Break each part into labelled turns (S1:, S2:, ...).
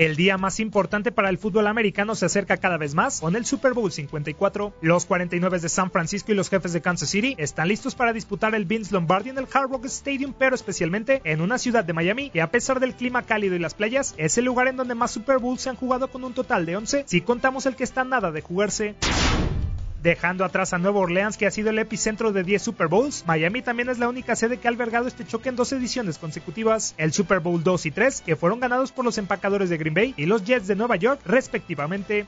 S1: El día más importante para el fútbol americano se acerca cada vez más con el Super Bowl 54. Los 49 de San Francisco y los jefes de Kansas City están listos para disputar el Vince Lombardi en el Hard Rock Stadium, pero especialmente en una ciudad de Miami que a pesar del clima cálido y las playas, es el lugar en donde más Super Bowls se han jugado con un total de 11 si contamos el que está nada de jugarse. Dejando atrás a Nueva Orleans, que ha sido el epicentro de 10 Super Bowls, Miami también es la única sede que ha albergado este choque en dos ediciones consecutivas, el Super Bowl 2 y 3, que fueron ganados por los empacadores de Green Bay y los Jets de Nueva York, respectivamente.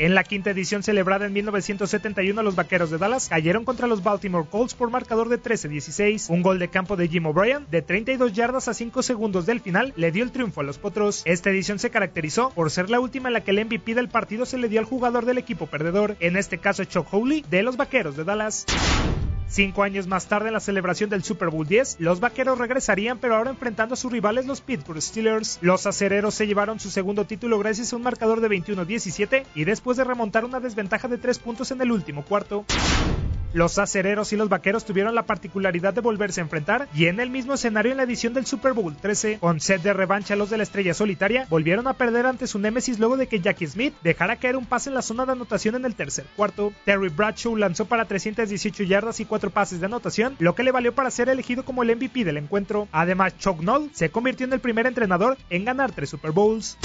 S1: En la quinta edición celebrada en 1971, los Vaqueros de Dallas cayeron contra los Baltimore Colts por marcador de 13-16. Un gol de campo de Jim O'Brien de 32 yardas a 5 segundos del final le dio el triunfo a los Potros. Esta edición se caracterizó por ser la última en la que el MVP del partido se le dio al jugador del equipo perdedor, en este caso Chuck Howley de los Vaqueros de Dallas. Cinco años más tarde, en la celebración del Super Bowl 10, los vaqueros regresarían, pero ahora enfrentando a sus rivales, los Pittsburgh Steelers. Los acereros se llevaron su segundo título gracias a un marcador de 21-17 y después de remontar una desventaja de 3 puntos en el último cuarto. Los acereros y los vaqueros tuvieron la particularidad de volverse a enfrentar y en el mismo escenario en la edición del Super Bowl 13. Con set de revancha los de la estrella solitaria volvieron a perder ante su némesis luego de que Jackie Smith dejara caer un pase en la zona de anotación en el tercer cuarto. Terry Bradshaw lanzó para 318 yardas y 4 pases de anotación, lo que le valió para ser elegido como el MVP del encuentro. Además, Chuck Noll se convirtió en el primer entrenador en ganar 3 Super Bowls.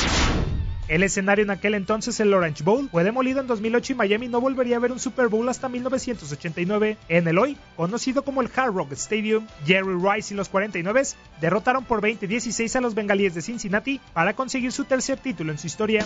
S1: El escenario en aquel entonces, el Orange Bowl, fue demolido en 2008 y Miami no volvería a ver un Super Bowl hasta 1989. En el hoy, conocido como el Hard Rock Stadium, Jerry Rice y los 49 derrotaron por 20-16 a los bengalíes de Cincinnati para conseguir su tercer título en su historia.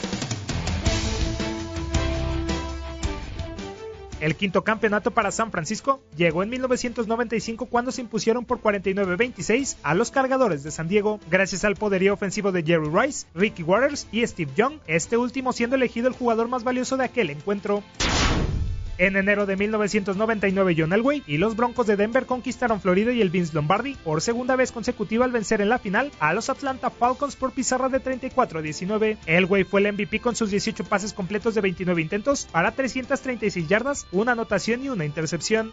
S1: El quinto campeonato para San Francisco llegó en 1995 cuando se impusieron por 49-26 a los cargadores de San Diego, gracias al poderío ofensivo de Jerry Rice, Ricky Waters y Steve Young, este último siendo elegido el jugador más valioso de aquel encuentro. En enero de 1999, John Elway y los Broncos de Denver conquistaron Florida y el Vince Lombardi por segunda vez consecutiva al vencer en la final a los Atlanta Falcons por pizarra de 34 a 19. Elway fue el MVP con sus 18 pases completos de 29 intentos para 336 yardas, una anotación y una intercepción.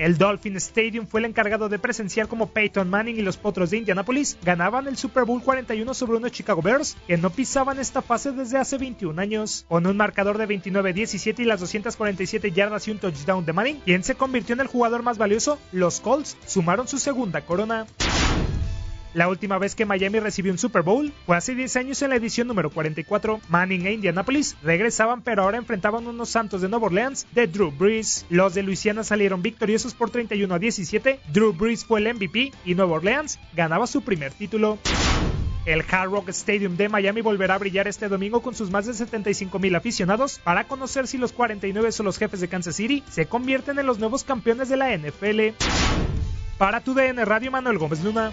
S1: El Dolphin Stadium fue el encargado de presenciar como Peyton Manning y los Potros de Indianapolis ganaban el Super Bowl 41 sobre unos Chicago Bears que no pisaban esta fase desde hace 21 años. Con un marcador de 29-17 y las 247 yardas y un touchdown de Manning, quien se convirtió en el jugador más valioso, los Colts sumaron su segunda corona. La última vez que Miami recibió un Super Bowl fue hace 10 años en la edición número 44. Manning e Indianapolis regresaban, pero ahora enfrentaban unos Santos de Nueva Orleans de Drew Brees. Los de Luisiana salieron victoriosos por 31 a 17. Drew Brees fue el MVP y Nueva Orleans ganaba su primer título. El Hard Rock Stadium de Miami volverá a brillar este domingo con sus más de 75 mil aficionados para conocer si los 49 o los jefes de Kansas City se convierten en los nuevos campeones de la NFL. Para tu DN Radio Manuel Gómez Luna.